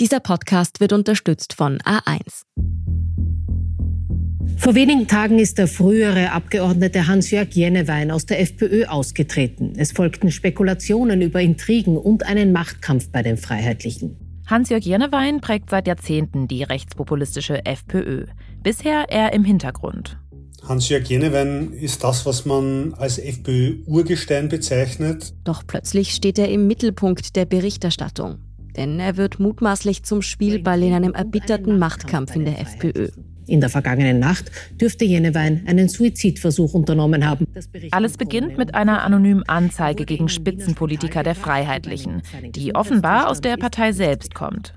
Dieser Podcast wird unterstützt von A1. Vor wenigen Tagen ist der frühere Abgeordnete Hans-Jörg Jennewein aus der FPÖ ausgetreten. Es folgten Spekulationen über Intrigen und einen Machtkampf bei den Freiheitlichen. Hans-Jörg Jennewein prägt seit Jahrzehnten die rechtspopulistische FPÖ. Bisher eher im Hintergrund. Hans-Jörg Jennewein ist das, was man als FPÖ-Urgestein bezeichnet. Doch plötzlich steht er im Mittelpunkt der Berichterstattung. Denn er wird mutmaßlich zum Spielball in einem erbitterten Machtkampf in der FPÖ. In der vergangenen Nacht dürfte Jennewein einen Suizidversuch unternommen haben. Alles beginnt mit einer anonymen Anzeige gegen Spitzenpolitiker der Freiheitlichen, die offenbar aus der Partei selbst kommt.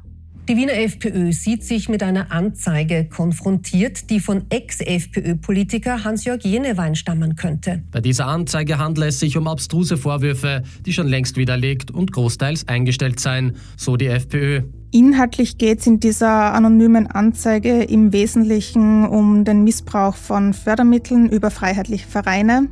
Die Wiener FPÖ sieht sich mit einer Anzeige konfrontiert, die von Ex-FPÖ-Politiker Hans-Jörg Jenewein stammen könnte. Bei dieser Anzeige handelt es sich um abstruse Vorwürfe, die schon längst widerlegt und großteils eingestellt seien, so die FPÖ. Inhaltlich geht es in dieser anonymen Anzeige im Wesentlichen um den Missbrauch von Fördermitteln über freiheitliche Vereine.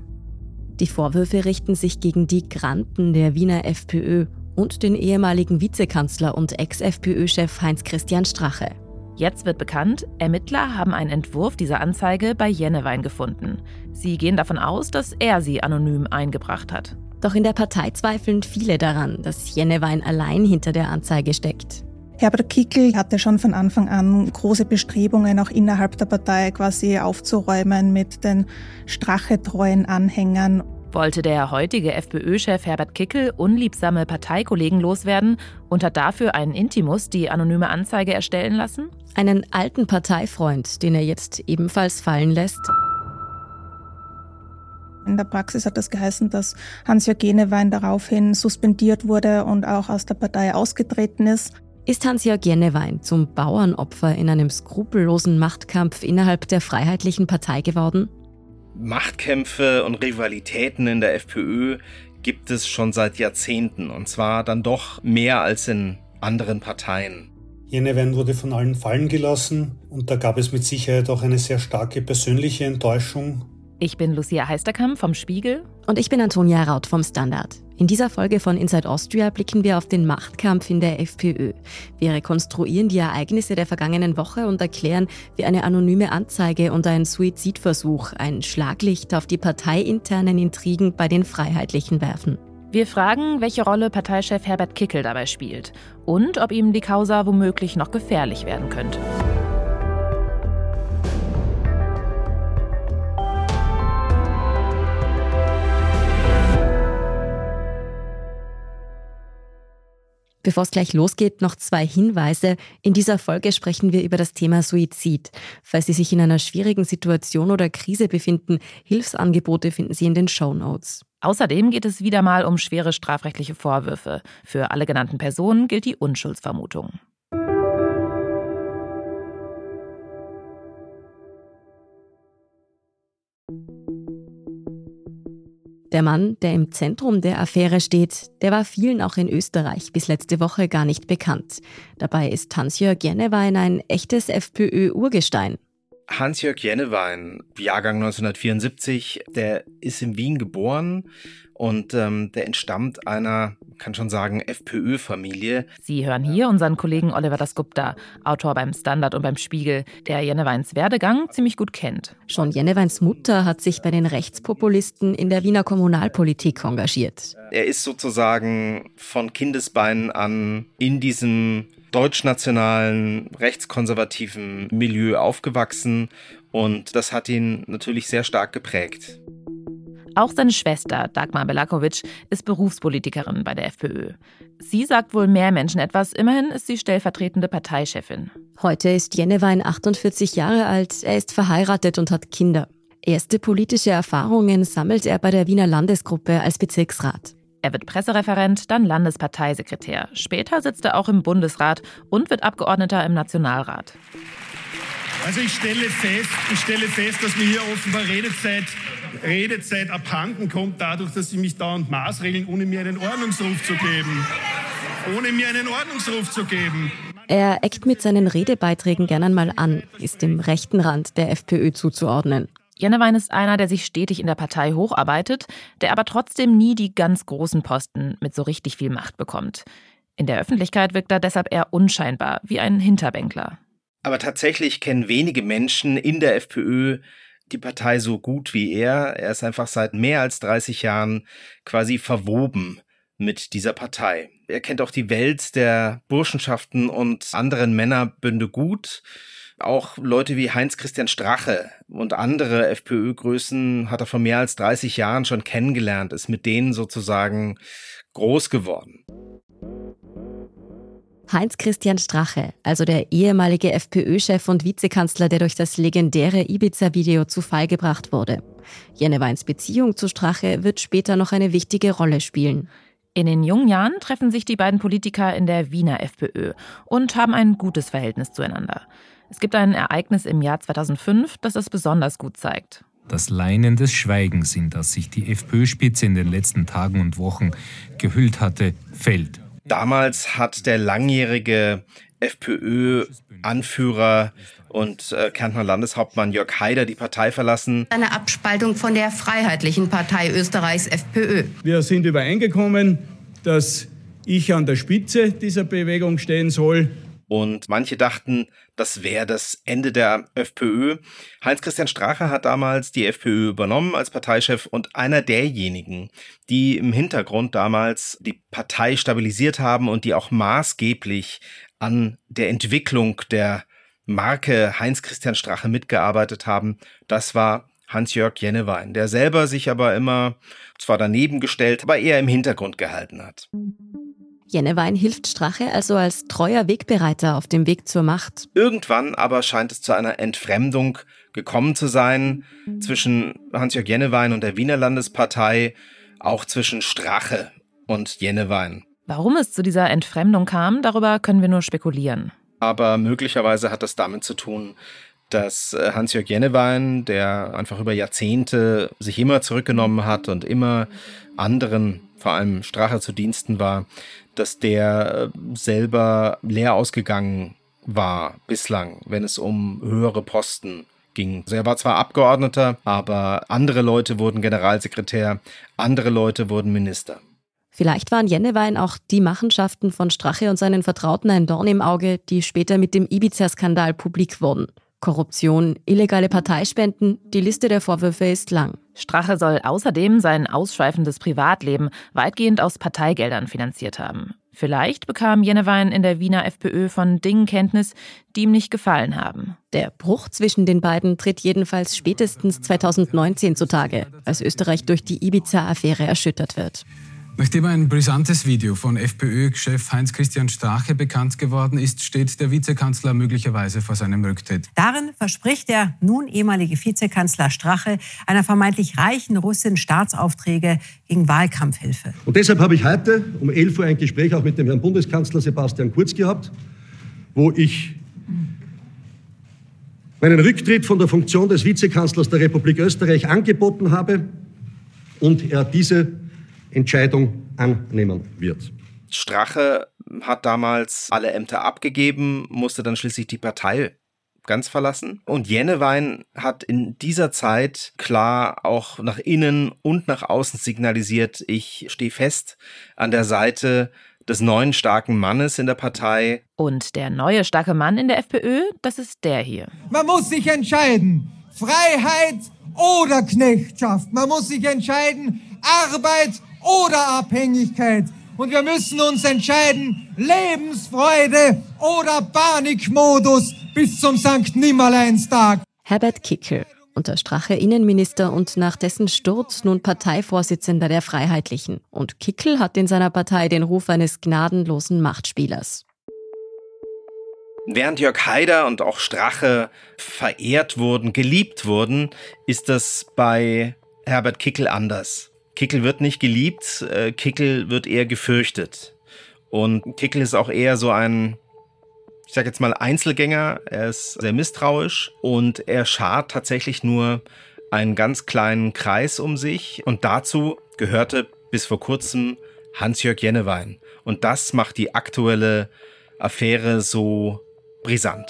Die Vorwürfe richten sich gegen die Granten der Wiener FPÖ und den ehemaligen Vizekanzler und Ex-FPÖ-Chef Heinz-Christian Strache. Jetzt wird bekannt, Ermittler haben einen Entwurf dieser Anzeige bei Jennewein gefunden. Sie gehen davon aus, dass er sie anonym eingebracht hat. Doch in der Partei zweifeln viele daran, dass Jennewein allein hinter der Anzeige steckt. Herbert Kickel hatte schon von Anfang an große Bestrebungen, auch innerhalb der Partei quasi aufzuräumen mit den strachetreuen Anhängern. Wollte der heutige FPÖ-Chef Herbert Kickel unliebsame Parteikollegen loswerden und hat dafür einen Intimus die anonyme Anzeige erstellen lassen? Einen alten Parteifreund, den er jetzt ebenfalls fallen lässt? In der Praxis hat das geheißen, dass Hans-Jörg Genewein daraufhin suspendiert wurde und auch aus der Partei ausgetreten ist. Ist Hans-Jörg Jennewein zum Bauernopfer in einem skrupellosen Machtkampf innerhalb der Freiheitlichen Partei geworden? Machtkämpfe und Rivalitäten in der FPÖ gibt es schon seit Jahrzehnten und zwar dann doch mehr als in anderen Parteien. Jennewein wurde von allen fallen gelassen und da gab es mit Sicherheit auch eine sehr starke persönliche Enttäuschung ich bin Lucia Heisterkamp vom Spiegel. Und ich bin Antonia Raut vom Standard. In dieser Folge von Inside Austria blicken wir auf den Machtkampf in der FPÖ. Wir rekonstruieren die Ereignisse der vergangenen Woche und erklären, wie eine anonyme Anzeige und ein Suizidversuch ein Schlaglicht auf die parteiinternen Intrigen bei den Freiheitlichen werfen. Wir fragen, welche Rolle Parteichef Herbert Kickel dabei spielt und ob ihm die Causa womöglich noch gefährlich werden könnte. Bevor es gleich losgeht, noch zwei Hinweise. In dieser Folge sprechen wir über das Thema Suizid. Falls Sie sich in einer schwierigen Situation oder Krise befinden, Hilfsangebote finden Sie in den Show Notes. Außerdem geht es wieder mal um schwere strafrechtliche Vorwürfe. Für alle genannten Personen gilt die Unschuldsvermutung. Der Mann, der im Zentrum der Affäre steht, der war vielen auch in Österreich bis letzte Woche gar nicht bekannt. Dabei ist Hans-Jörg Jennewein ein echtes FPÖ-Urgestein. Hans-Jörg Jennewein, Jahrgang 1974, der ist in Wien geboren und ähm, der entstammt einer, kann schon sagen, FPÖ-Familie. Sie hören hier unseren Kollegen Oliver Dasgupta, Autor beim Standard und beim Spiegel, der Jenneweins Werdegang ziemlich gut kennt. Schon Jenneweins Mutter hat sich bei den Rechtspopulisten in der Wiener Kommunalpolitik engagiert. Er ist sozusagen von Kindesbeinen an in diesem deutschnationalen, rechtskonservativen Milieu aufgewachsen und das hat ihn natürlich sehr stark geprägt. Auch seine Schwester, Dagmar Belakovic, ist Berufspolitikerin bei der FPÖ. Sie sagt wohl mehr Menschen etwas, immerhin ist sie stellvertretende Parteichefin. Heute ist Jennewein 48 Jahre alt, er ist verheiratet und hat Kinder. Erste politische Erfahrungen sammelt er bei der Wiener Landesgruppe als Bezirksrat. Er wird Pressereferent, dann Landesparteisekretär. Später sitzt er auch im Bundesrat und wird Abgeordneter im Nationalrat. Also ich stelle fest, ich stelle fest, dass mir hier offenbar Redezeit, Redezeit abhanden kommt, dadurch, dass Sie mich dauernd maßregeln, ohne mir einen Ordnungsruf zu geben. Ohne mir einen Ordnungsruf zu geben. Er eckt mit seinen Redebeiträgen gern einmal an, ist dem rechten Rand der FPÖ zuzuordnen. Jennewein ist einer, der sich stetig in der Partei hocharbeitet, der aber trotzdem nie die ganz großen Posten mit so richtig viel Macht bekommt. In der Öffentlichkeit wirkt er deshalb eher unscheinbar, wie ein Hinterbänkler. Aber tatsächlich kennen wenige Menschen in der FPÖ die Partei so gut wie er. Er ist einfach seit mehr als 30 Jahren quasi verwoben mit dieser Partei. Er kennt auch die Welt der Burschenschaften und anderen Männerbünde gut. Auch Leute wie Heinz-Christian Strache und andere FPÖ-Größen hat er vor mehr als 30 Jahren schon kennengelernt, ist mit denen sozusagen groß geworden. Heinz-Christian Strache, also der ehemalige FPÖ-Chef und Vizekanzler, der durch das legendäre Ibiza-Video zu Fall gebracht wurde. Jenneweins Beziehung zu Strache wird später noch eine wichtige Rolle spielen. In den jungen Jahren treffen sich die beiden Politiker in der Wiener FPÖ und haben ein gutes Verhältnis zueinander. Es gibt ein Ereignis im Jahr 2005, das es besonders gut zeigt. Das Leinen des Schweigens, in das sich die FPÖ-Spitze in den letzten Tagen und Wochen gehüllt hatte, fällt. Damals hat der langjährige FPÖ-Anführer und äh, Kärntner Landeshauptmann Jörg Haider die Partei verlassen. Eine Abspaltung von der Freiheitlichen Partei Österreichs FPÖ. Wir sind übereingekommen, dass ich an der Spitze dieser Bewegung stehen soll. Und manche dachten, das wäre das Ende der FPÖ. Heinz-Christian Strache hat damals die FPÖ übernommen als Parteichef und einer derjenigen, die im Hintergrund damals die Partei stabilisiert haben und die auch maßgeblich an der Entwicklung der Marke Heinz-Christian Strache mitgearbeitet haben, das war Hans-Jörg Jennewein, der selber sich aber immer zwar daneben gestellt, aber eher im Hintergrund gehalten hat. Jennewein hilft Strache also als treuer Wegbereiter auf dem Weg zur Macht. Irgendwann aber scheint es zu einer Entfremdung gekommen zu sein zwischen Hans-Jörg Jennewein und der Wiener Landespartei, auch zwischen Strache und Jennewein. Warum es zu dieser Entfremdung kam, darüber können wir nur spekulieren. Aber möglicherweise hat das damit zu tun, dass äh, Hans-Jörg Jennewein, der einfach über Jahrzehnte sich immer zurückgenommen hat und immer anderen, vor allem Strache zu Diensten war, dass der äh, selber leer ausgegangen war bislang, wenn es um höhere Posten ging. Also er war zwar Abgeordneter, aber andere Leute wurden Generalsekretär, andere Leute wurden Minister. Vielleicht waren Jennewein auch die Machenschaften von Strache und seinen Vertrauten ein Dorn im Auge, die später mit dem Ibiza-Skandal publik wurden. Korruption, illegale Parteispenden, die Liste der Vorwürfe ist lang. Strache soll außerdem sein ausschweifendes Privatleben weitgehend aus Parteigeldern finanziert haben. Vielleicht bekam Jennewein in der Wiener FPÖ von Dingen Kenntnis, die ihm nicht gefallen haben. Der Bruch zwischen den beiden tritt jedenfalls spätestens 2019 zutage, als Österreich durch die Ibiza-Affäre erschüttert wird. Nachdem ein brisantes Video von FPÖ-Chef Heinz-Christian Strache bekannt geworden ist, steht der Vizekanzler möglicherweise vor seinem Rücktritt. Darin verspricht der nun ehemalige Vizekanzler Strache einer vermeintlich reichen Russin Staatsaufträge gegen Wahlkampfhilfe. Und deshalb habe ich heute um 11 Uhr ein Gespräch auch mit dem Herrn Bundeskanzler Sebastian Kurz gehabt, wo ich meinen Rücktritt von der Funktion des Vizekanzlers der Republik Österreich angeboten habe und er diese Entscheidung annehmen wird. Strache hat damals alle Ämter abgegeben, musste dann schließlich die Partei ganz verlassen. Und Jennewein hat in dieser Zeit klar auch nach innen und nach außen signalisiert, ich stehe fest an der Seite des neuen starken Mannes in der Partei. Und der neue starke Mann in der FPÖ, das ist der hier. Man muss sich entscheiden. Freiheit oder Knechtschaft. Man muss sich entscheiden. Arbeit oder Abhängigkeit. Und wir müssen uns entscheiden, Lebensfreude oder Panikmodus bis zum Sankt Nimmerleinstag. Herbert Kickel, unter Strache Innenminister und nach dessen Sturz nun Parteivorsitzender der Freiheitlichen. Und Kickel hat in seiner Partei den Ruf eines gnadenlosen Machtspielers. Während Jörg Haider und auch Strache verehrt wurden, geliebt wurden, ist das bei Herbert Kickel anders. Kickel wird nicht geliebt, äh, Kickel wird eher gefürchtet. Und Kickel ist auch eher so ein, ich sag jetzt mal, Einzelgänger. Er ist sehr misstrauisch und er schart tatsächlich nur einen ganz kleinen Kreis um sich. Und dazu gehörte bis vor kurzem Hans-Jörg Jennewein. Und das macht die aktuelle Affäre so brisant.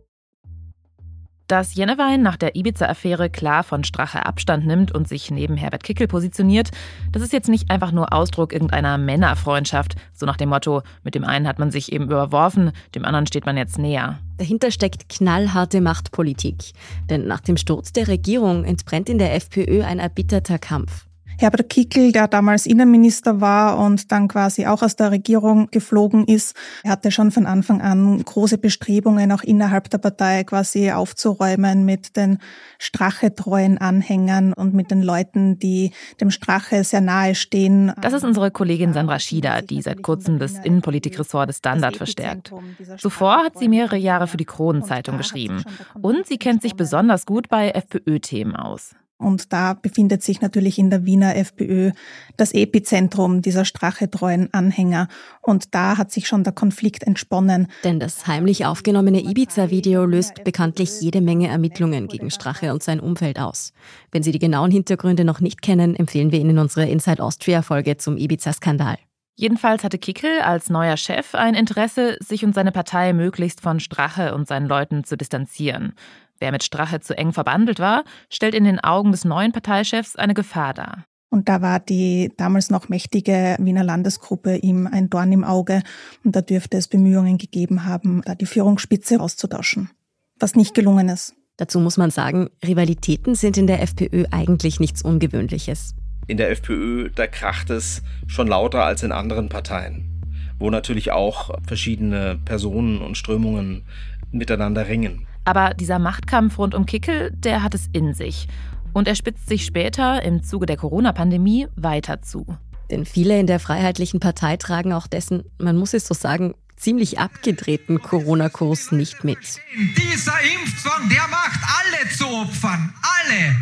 Dass Jennewein nach der Ibiza-Affäre klar von Strache Abstand nimmt und sich neben Herbert Kickel positioniert, das ist jetzt nicht einfach nur Ausdruck irgendeiner Männerfreundschaft, so nach dem Motto, mit dem einen hat man sich eben überworfen, dem anderen steht man jetzt näher. Dahinter steckt knallharte Machtpolitik. Denn nach dem Sturz der Regierung entbrennt in der FPÖ ein erbitterter Kampf. Herbert Kickl, der damals Innenminister war und dann quasi auch aus der Regierung geflogen ist, hatte schon von Anfang an große Bestrebungen, auch innerhalb der Partei quasi aufzuräumen mit den Strache-treuen Anhängern und mit den Leuten, die dem Strache sehr nahe stehen. Das ist unsere Kollegin Sandra Schieder, die seit kurzem das Innenpolitikressort des Standard verstärkt. Zuvor hat sie mehrere Jahre für die Kronenzeitung geschrieben. Und sie kennt sich besonders gut bei FPÖ-Themen aus. Und da befindet sich natürlich in der Wiener FPÖ das Epizentrum dieser strachetreuen Anhänger. Und da hat sich schon der Konflikt entsponnen. Denn das heimlich aufgenommene Ibiza-Video löst bekanntlich jede Menge Ermittlungen gegen Strache und sein Umfeld aus. Wenn Sie die genauen Hintergründe noch nicht kennen, empfehlen wir Ihnen unsere Inside Austria-Folge zum Ibiza-Skandal. Jedenfalls hatte Kickel als neuer Chef ein Interesse, sich und seine Partei möglichst von Strache und seinen Leuten zu distanzieren. Wer mit Strache zu eng verbandelt war, stellt in den Augen des neuen Parteichefs eine Gefahr dar. Und da war die damals noch mächtige Wiener Landesgruppe ihm ein Dorn im Auge. Und da dürfte es Bemühungen gegeben haben, da die Führungsspitze auszutauschen. Was nicht gelungen ist. Dazu muss man sagen, Rivalitäten sind in der FPÖ eigentlich nichts Ungewöhnliches. In der FPÖ, da kracht es schon lauter als in anderen Parteien, wo natürlich auch verschiedene Personen und Strömungen miteinander ringen. Aber dieser Machtkampf rund um Kickel, der hat es in sich. Und er spitzt sich später im Zuge der Corona-Pandemie weiter zu. Denn viele in der Freiheitlichen Partei tragen auch dessen, man muss es so sagen, ziemlich abgedrehten Corona-Kurs nicht mit. Dieser Impfzwang, der macht alle zu Opfern. Alle.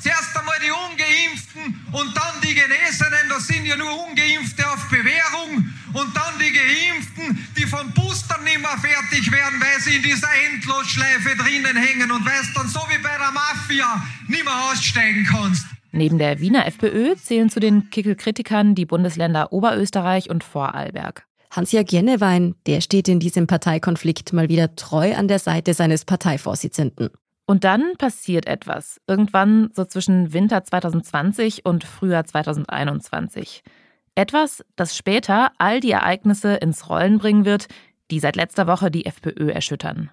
Zuerst einmal die Ungeimpften und dann die Genesenen. Das sind ja nur Ungeimpfte auf Bewährung. Und dann die Geimpften, die vom Booster fertig werden, weil sie in dieser Endlosschleife drinnen hängen und weil es dann so wie bei der Mafia nicht mehr aussteigen kannst. Neben der Wiener FPÖ zählen zu den Kickel-Kritikern die Bundesländer Oberösterreich und Vorarlberg. Hans-Jörg Jennewein, der steht in diesem Parteikonflikt mal wieder treu an der Seite seines Parteivorsitzenden. Und dann passiert etwas. Irgendwann so zwischen Winter 2020 und Frühjahr 2021. Etwas, das später all die Ereignisse ins Rollen bringen wird, die seit letzter Woche die FPÖ erschüttern.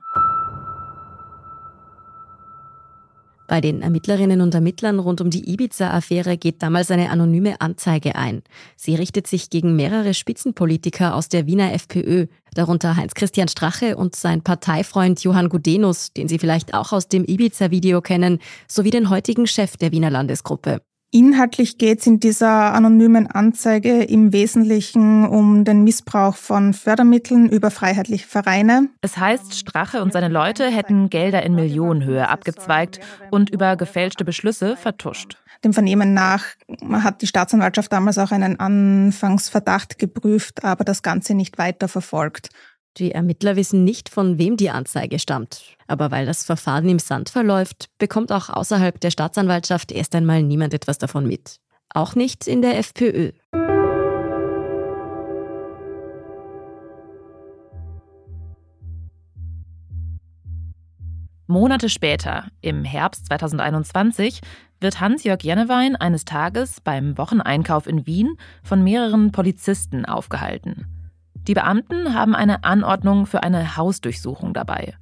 Bei den Ermittlerinnen und Ermittlern rund um die Ibiza-Affäre geht damals eine anonyme Anzeige ein. Sie richtet sich gegen mehrere Spitzenpolitiker aus der Wiener FPÖ, darunter Heinz-Christian Strache und sein Parteifreund Johann Gudenus, den Sie vielleicht auch aus dem Ibiza-Video kennen, sowie den heutigen Chef der Wiener Landesgruppe. Inhaltlich geht es in dieser anonymen Anzeige im Wesentlichen um den Missbrauch von Fördermitteln über freiheitliche Vereine. Es heißt, Strache und seine Leute hätten Gelder in Millionenhöhe abgezweigt und über gefälschte Beschlüsse vertuscht. Dem Vernehmen nach hat die Staatsanwaltschaft damals auch einen Anfangsverdacht geprüft, aber das Ganze nicht weiter verfolgt. Die Ermittler wissen nicht, von wem die Anzeige stammt. Aber weil das Verfahren im Sand verläuft, bekommt auch außerhalb der Staatsanwaltschaft erst einmal niemand etwas davon mit. Auch nicht in der FPÖ. Monate später, im Herbst 2021, wird Hans-Jörg Jennewein eines Tages beim Wocheneinkauf in Wien von mehreren Polizisten aufgehalten. Die Beamten haben eine Anordnung für eine Hausdurchsuchung dabei.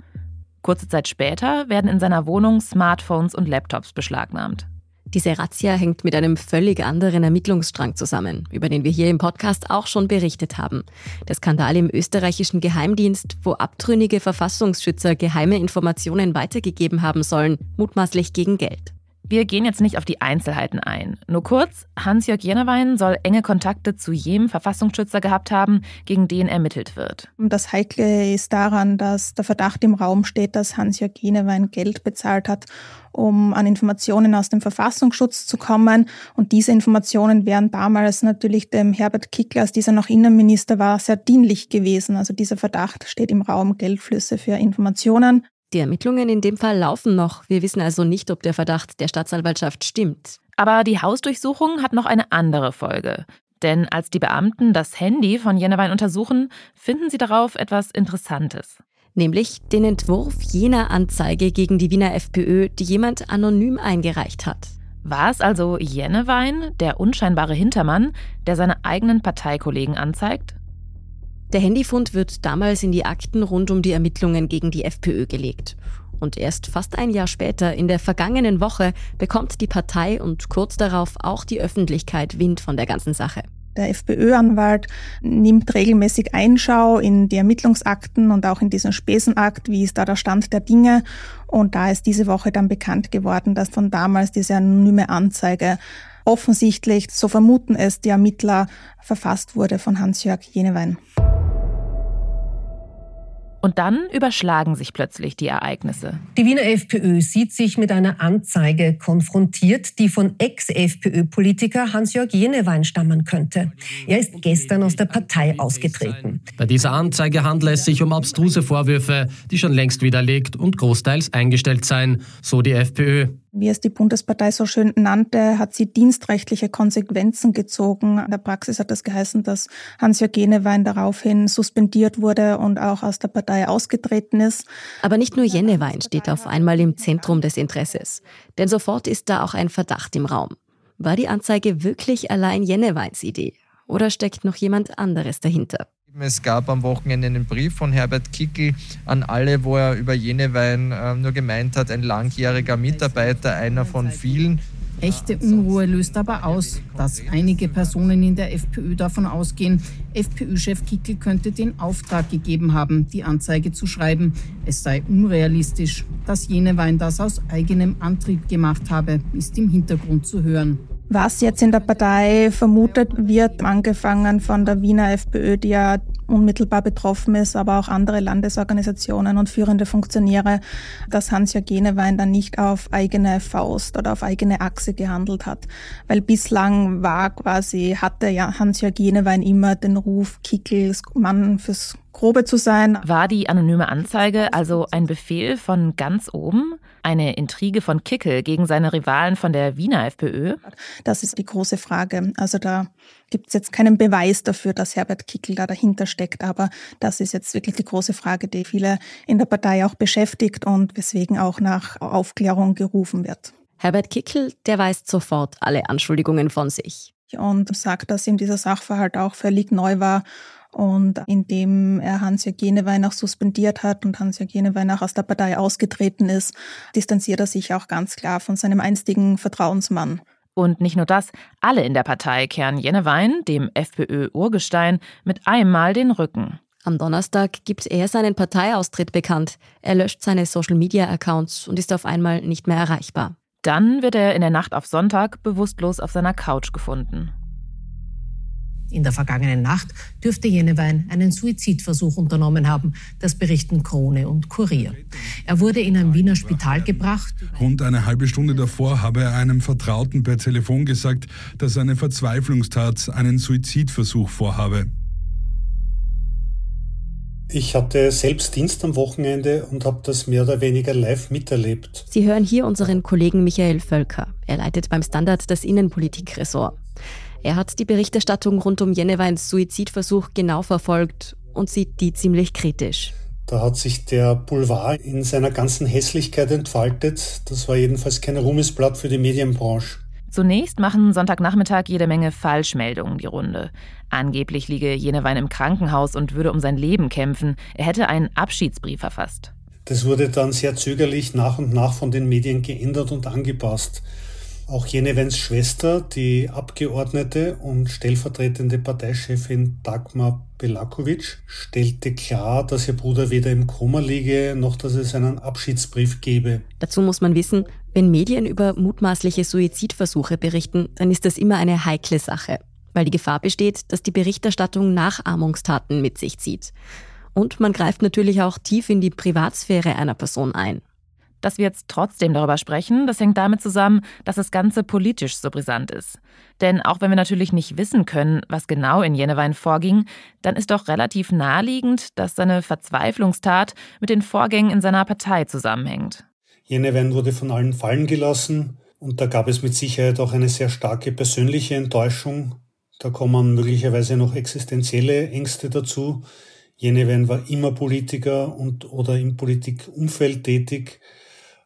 Kurze Zeit später werden in seiner Wohnung Smartphones und Laptops beschlagnahmt. Diese Razzia hängt mit einem völlig anderen Ermittlungsstrang zusammen, über den wir hier im Podcast auch schon berichtet haben. Der Skandal im österreichischen Geheimdienst, wo abtrünnige Verfassungsschützer geheime Informationen weitergegeben haben sollen, mutmaßlich gegen Geld. Wir gehen jetzt nicht auf die Einzelheiten ein. Nur kurz, Hans-Jörg Jenewein soll enge Kontakte zu jedem Verfassungsschützer gehabt haben, gegen den ermittelt wird. Das Heikle ist daran, dass der Verdacht im Raum steht, dass Hans-Jörg Jenewein Geld bezahlt hat, um an Informationen aus dem Verfassungsschutz zu kommen. Und diese Informationen wären damals natürlich dem Herbert Kickler, als dieser noch Innenminister war, sehr dienlich gewesen. Also dieser Verdacht steht im Raum Geldflüsse für Informationen. Die Ermittlungen in dem Fall laufen noch. Wir wissen also nicht, ob der Verdacht der Staatsanwaltschaft stimmt. Aber die Hausdurchsuchung hat noch eine andere Folge. Denn als die Beamten das Handy von Jennewein untersuchen, finden sie darauf etwas Interessantes. Nämlich den Entwurf jener Anzeige gegen die Wiener FPÖ, die jemand anonym eingereicht hat. War es also Jennewein, der unscheinbare Hintermann, der seine eigenen Parteikollegen anzeigt? Der Handyfund wird damals in die Akten rund um die Ermittlungen gegen die FPÖ gelegt. Und erst fast ein Jahr später, in der vergangenen Woche, bekommt die Partei und kurz darauf auch die Öffentlichkeit Wind von der ganzen Sache. Der FPÖ-Anwalt nimmt regelmäßig Einschau in die Ermittlungsakten und auch in diesen Spesenakt, wie ist da der Stand der Dinge. Und da ist diese Woche dann bekannt geworden, dass von damals diese anonyme Anzeige offensichtlich, so vermuten es die Ermittler, verfasst wurde von Hans-Jörg Jenewein. Und dann überschlagen sich plötzlich die Ereignisse. Die Wiener FPÖ sieht sich mit einer Anzeige konfrontiert, die von Ex-FPÖ-Politiker Hans-Jörg Jenewein stammen könnte. Er ist gestern aus der Partei ausgetreten. Bei dieser Anzeige handelt es sich um abstruse Vorwürfe, die schon längst widerlegt und großteils eingestellt seien, so die FPÖ wie es die Bundespartei so schön nannte, hat sie dienstrechtliche Konsequenzen gezogen. In der Praxis hat das geheißen, dass Hans-Jörg Jenewein daraufhin suspendiert wurde und auch aus der Partei ausgetreten ist. Aber nicht nur Jenewein steht auf einmal im Zentrum des Interesses. Denn sofort ist da auch ein Verdacht im Raum. War die Anzeige wirklich allein Jeneweins Idee? Oder steckt noch jemand anderes dahinter? Es gab am Wochenende einen Brief von Herbert Kickel an alle, wo er über Jenewein äh, nur gemeint hat, ein langjähriger Mitarbeiter, einer von vielen. Echte Unruhe löst aber aus, dass einige Personen in der FPÖ davon ausgehen, FPÖ-Chef Kickel könnte den Auftrag gegeben haben, die Anzeige zu schreiben. Es sei unrealistisch. Dass Jenewein das aus eigenem Antrieb gemacht habe, ist im Hintergrund zu hören. Was jetzt in der Partei vermutet wird, angefangen von der Wiener FPÖ, die ja unmittelbar betroffen ist, aber auch andere Landesorganisationen und führende Funktionäre, dass Hans-Jörg Genewein dann nicht auf eigene Faust oder auf eigene Achse gehandelt hat. Weil bislang war quasi, hatte ja Hans-Jörg Genewein immer den Ruf, Kickels Mann fürs Grobe zu sein. War die anonyme Anzeige also ein Befehl von ganz oben? Eine Intrige von Kickel gegen seine Rivalen von der Wiener FPÖ? Das ist die große Frage. Also da gibt es jetzt keinen Beweis dafür, dass Herbert Kickel da dahinter steckt. Aber das ist jetzt wirklich die große Frage, die viele in der Partei auch beschäftigt und weswegen auch nach Aufklärung gerufen wird. Herbert Kickel, der weist sofort alle Anschuldigungen von sich. Und sagt, dass ihm dieser Sachverhalt auch völlig neu war und indem er Hans-Jörg Jenewein auch suspendiert hat und Hans-Jörg Jenewein auch aus der Partei ausgetreten ist, distanziert er sich auch ganz klar von seinem einstigen Vertrauensmann. Und nicht nur das, alle in der Partei kehren Jenewein, dem FPÖ-Urgestein, mit einmal den Rücken. Am Donnerstag gibt er seinen Parteiaustritt bekannt. Er löscht seine Social-Media-Accounts und ist auf einmal nicht mehr erreichbar. Dann wird er in der Nacht auf Sonntag bewusstlos auf seiner Couch gefunden. In der vergangenen Nacht dürfte Jenewein einen Suizidversuch unternommen haben. Das berichten Krone und Kurier. Er wurde in ein Wiener Spital gebracht. Rund eine halbe Stunde davor habe er einem Vertrauten per Telefon gesagt, dass eine Verzweiflungstat einen Suizidversuch vorhabe. Ich hatte selbst Dienst am Wochenende und habe das mehr oder weniger live miterlebt. Sie hören hier unseren Kollegen Michael Völker. Er leitet beim Standard das Innenpolitikressort. Er hat die Berichterstattung rund um Jenneweins Suizidversuch genau verfolgt und sieht die ziemlich kritisch. Da hat sich der Boulevard in seiner ganzen Hässlichkeit entfaltet. Das war jedenfalls kein Ruhmesblatt für die Medienbranche. Zunächst machen Sonntagnachmittag jede Menge Falschmeldungen die Runde. Angeblich liege Jenewein im Krankenhaus und würde um sein Leben kämpfen. Er hätte einen Abschiedsbrief verfasst. Das wurde dann sehr zögerlich nach und nach von den Medien geändert und angepasst. Auch Jenevens Schwester, die Abgeordnete und stellvertretende Parteichefin Dagmar Belakovic, stellte klar, dass ihr Bruder weder im Koma liege, noch dass es einen Abschiedsbrief gebe. Dazu muss man wissen, Wenn Medien über mutmaßliche Suizidversuche berichten, dann ist das immer eine heikle Sache, weil die Gefahr besteht, dass die Berichterstattung Nachahmungstaten mit sich zieht. Und man greift natürlich auch tief in die Privatsphäre einer Person ein. Dass wir jetzt trotzdem darüber sprechen, das hängt damit zusammen, dass das Ganze politisch so brisant ist. Denn auch wenn wir natürlich nicht wissen können, was genau in Jenewein vorging, dann ist doch relativ naheliegend, dass seine Verzweiflungstat mit den Vorgängen in seiner Partei zusammenhängt. Jenewein wurde von allen fallen gelassen und da gab es mit Sicherheit auch eine sehr starke persönliche Enttäuschung. Da kommen möglicherweise noch existenzielle Ängste dazu. Jenewein war immer Politiker und oder im Politikumfeld tätig.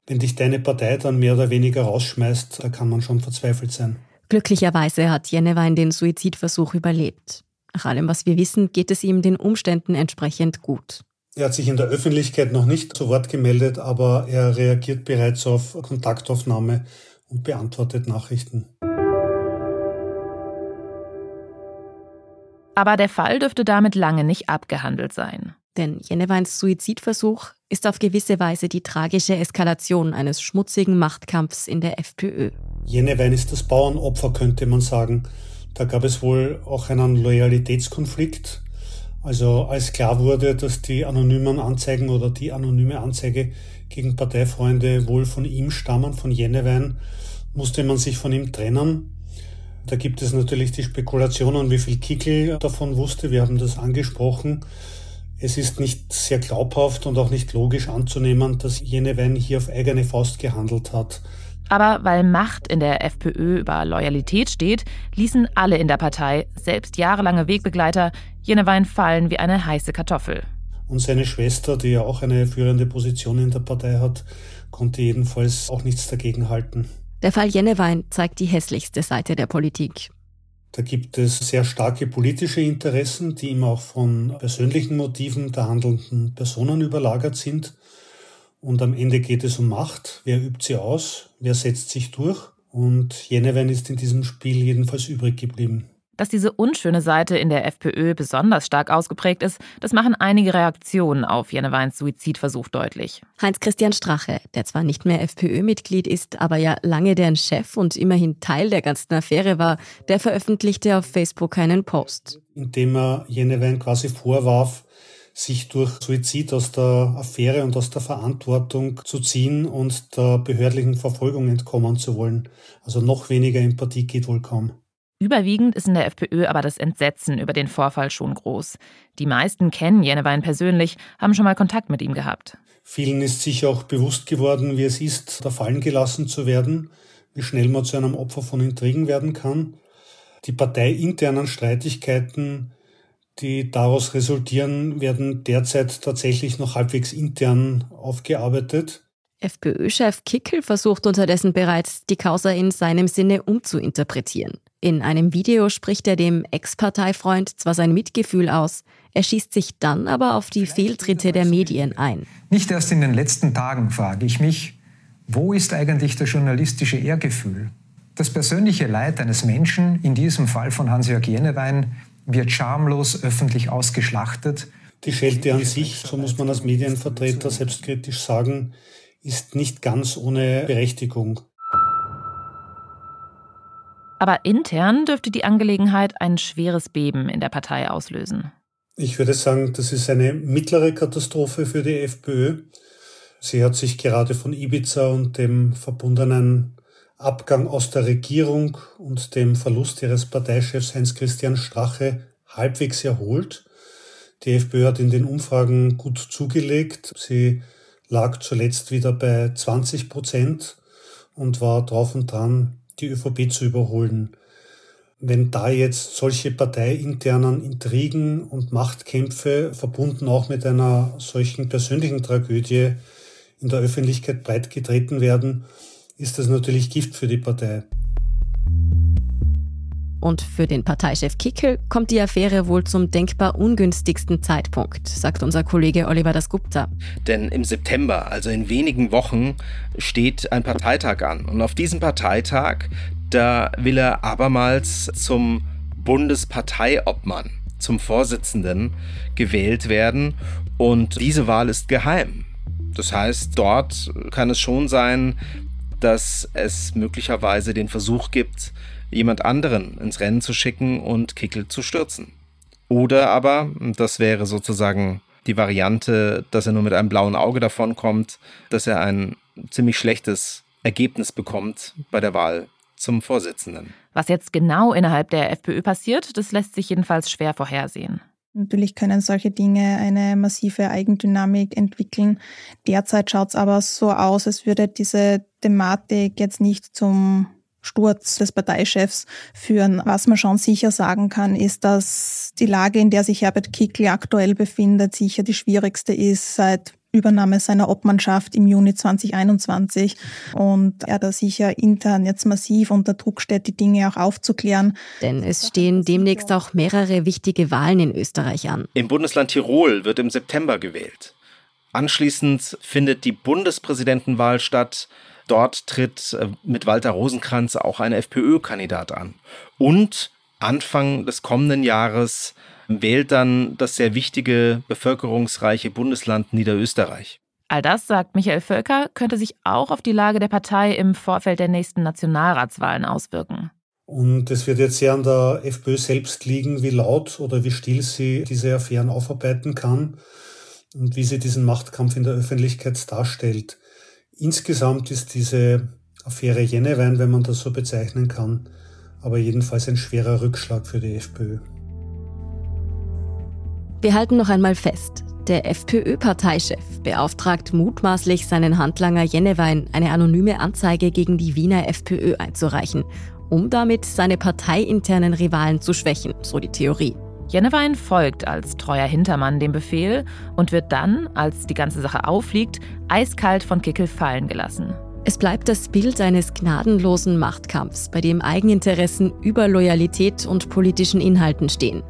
Wenn dich deine Partei dann mehr oder weniger rausschmeißt, da kann man schon verzweifelt sein. Glücklicherweise hat Jennewein den Suizidversuch überlebt. Nach allem, was wir wissen, geht es ihm den Umständen entsprechend gut. Er hat sich in der Öffentlichkeit noch nicht zu Wort gemeldet, aber er reagiert bereits auf Kontaktaufnahme und beantwortet Nachrichten. Aber der Fall dürfte damit lange nicht abgehandelt sein. Denn Jenneweins Suizidversuch ist auf gewisse Weise die tragische Eskalation eines schmutzigen Machtkampfs in der FPÖ. Jennewein ist das Bauernopfer, könnte man sagen. Da gab es wohl auch einen Loyalitätskonflikt. Also als klar wurde, dass die anonymen Anzeigen oder die anonyme Anzeige gegen Parteifreunde wohl von ihm stammen, von Jennewein, musste man sich von ihm trennen. Da gibt es natürlich die Spekulationen, wie viel Kickel davon wusste. Wir haben das angesprochen. Es ist nicht sehr glaubhaft und auch nicht logisch anzunehmen, dass Jenewein hier auf eigene Faust gehandelt hat. Aber weil Macht in der FPÖ über Loyalität steht, ließen alle in der Partei, selbst jahrelange Wegbegleiter, Jenewein fallen wie eine heiße Kartoffel. Und seine Schwester, die ja auch eine führende Position in der Partei hat, konnte jedenfalls auch nichts dagegen halten. Der Fall Jennewein zeigt die hässlichste Seite der Politik. Da gibt es sehr starke politische Interessen, die immer auch von persönlichen Motiven der handelnden Personen überlagert sind. Und am Ende geht es um Macht. Wer übt sie aus? Wer setzt sich durch? Und Jenewein ist in diesem Spiel jedenfalls übrig geblieben. Dass diese unschöne Seite in der FPÖ besonders stark ausgeprägt ist, das machen einige Reaktionen auf Jeneweins Suizidversuch deutlich. Heinz-Christian Strache, der zwar nicht mehr FPÖ-Mitglied ist, aber ja lange deren Chef und immerhin Teil der ganzen Affäre war, der veröffentlichte auf Facebook einen Post. Indem er Jenewein quasi vorwarf, sich durch Suizid aus der Affäre und aus der Verantwortung zu ziehen und der behördlichen Verfolgung entkommen zu wollen. Also noch weniger Empathie geht wohl kaum. Überwiegend ist in der FPÖ aber das Entsetzen über den Vorfall schon groß. Die meisten kennen Jenewein persönlich, haben schon mal Kontakt mit ihm gehabt. Vielen ist sich auch bewusst geworden, wie es ist, da fallen gelassen zu werden, wie schnell man zu einem Opfer von Intrigen werden kann. Die parteiinternen Streitigkeiten, die daraus resultieren, werden derzeit tatsächlich noch halbwegs intern aufgearbeitet. FPÖ-Chef Kickel versucht unterdessen bereits, die Causa in seinem Sinne umzuinterpretieren. In einem Video spricht er dem Ex-Parteifreund zwar sein Mitgefühl aus, er schießt sich dann aber auf die Fehltritte der Medien ein. Nicht erst in den letzten Tagen frage ich mich, wo ist eigentlich das journalistische Ehrgefühl? Das persönliche Leid eines Menschen, in diesem Fall von Hans-Jörg Jenewein, wird schamlos öffentlich ausgeschlachtet. Die Schelte an sich, so muss man als Medienvertreter selbstkritisch sagen, ist nicht ganz ohne Berechtigung. Aber intern dürfte die Angelegenheit ein schweres Beben in der Partei auslösen. Ich würde sagen, das ist eine mittlere Katastrophe für die FPÖ. Sie hat sich gerade von Ibiza und dem verbundenen Abgang aus der Regierung und dem Verlust ihres Parteichefs Heinz-Christian Strache halbwegs erholt. Die FPÖ hat in den Umfragen gut zugelegt. Sie lag zuletzt wieder bei 20 Prozent und war drauf und dran, die ÖVP zu überholen. Wenn da jetzt solche parteiinternen Intrigen und Machtkämpfe verbunden auch mit einer solchen persönlichen Tragödie in der Öffentlichkeit breitgetreten werden, ist das natürlich Gift für die Partei. Und für den Parteichef Kickel kommt die Affäre wohl zum denkbar ungünstigsten Zeitpunkt, sagt unser Kollege Oliver Dasgupta. Denn im September, also in wenigen Wochen, steht ein Parteitag an. Und auf diesem Parteitag, da will er abermals zum Bundesparteiobmann, zum Vorsitzenden gewählt werden. Und diese Wahl ist geheim. Das heißt, dort kann es schon sein, dass es möglicherweise den Versuch gibt, jemand anderen ins Rennen zu schicken und Kickel zu stürzen. Oder aber, das wäre sozusagen die Variante, dass er nur mit einem blauen Auge davonkommt, dass er ein ziemlich schlechtes Ergebnis bekommt bei der Wahl zum Vorsitzenden. Was jetzt genau innerhalb der FPÖ passiert, das lässt sich jedenfalls schwer vorhersehen. Natürlich können solche Dinge eine massive Eigendynamik entwickeln. Derzeit schaut es aber so aus, als würde diese Thematik jetzt nicht zum Sturz des Parteichefs führen. Was man schon sicher sagen kann, ist, dass die Lage, in der sich Herbert Kickl aktuell befindet, sicher die schwierigste ist seit Übernahme seiner Obmannschaft im Juni 2021 und er da sicher intern jetzt massiv unter Druck steht, die Dinge auch aufzuklären. Denn es stehen demnächst auch mehrere wichtige Wahlen in Österreich an. Im Bundesland Tirol wird im September gewählt. Anschließend findet die Bundespräsidentenwahl statt. Dort tritt äh, mit Walter Rosenkranz auch ein FPÖ-Kandidat an. Und Anfang des kommenden Jahres wählt dann das sehr wichtige, bevölkerungsreiche Bundesland Niederösterreich. All das, sagt Michael Völker, könnte sich auch auf die Lage der Partei im Vorfeld der nächsten Nationalratswahlen auswirken. Und es wird jetzt sehr an der FPÖ selbst liegen, wie laut oder wie still sie diese Affären aufarbeiten kann und wie sie diesen Machtkampf in der Öffentlichkeit darstellt. Insgesamt ist diese Affäre Jennewein, wenn man das so bezeichnen kann, aber jedenfalls ein schwerer Rückschlag für die FPÖ. Wir halten noch einmal fest. Der FPÖ-Parteichef beauftragt mutmaßlich seinen Handlanger Jennewein, eine anonyme Anzeige gegen die Wiener FPÖ einzureichen, um damit seine parteiinternen Rivalen zu schwächen, so die Theorie. Jennewein folgt als treuer Hintermann dem Befehl und wird dann, als die ganze Sache auffliegt, eiskalt von Kickel fallen gelassen. Es bleibt das Bild eines gnadenlosen Machtkampfs, bei dem Eigeninteressen über Loyalität und politischen Inhalten stehen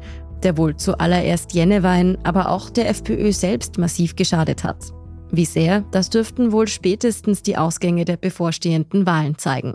der wohl zuallererst Jennewein, aber auch der FPÖ selbst massiv geschadet hat. Wie sehr, das dürften wohl spätestens die Ausgänge der bevorstehenden Wahlen zeigen.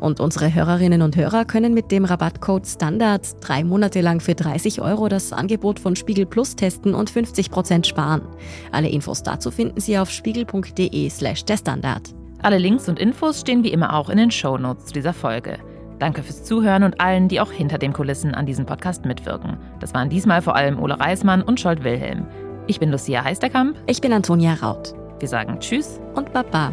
Und unsere Hörerinnen und Hörer können mit dem Rabattcode STANDARD drei Monate lang für 30 Euro das Angebot von Spiegel Plus testen und 50 Prozent sparen. Alle Infos dazu finden Sie auf spiegel.de slash der Standard. Alle Links und Infos stehen wie immer auch in den Show Notes zu dieser Folge. Danke fürs Zuhören und allen, die auch hinter den Kulissen an diesem Podcast mitwirken. Das waren diesmal vor allem Ole Reismann und Scholt Wilhelm. Ich bin Lucia Heisterkamp. Ich bin Antonia Raut. Wir sagen Tschüss und Baba.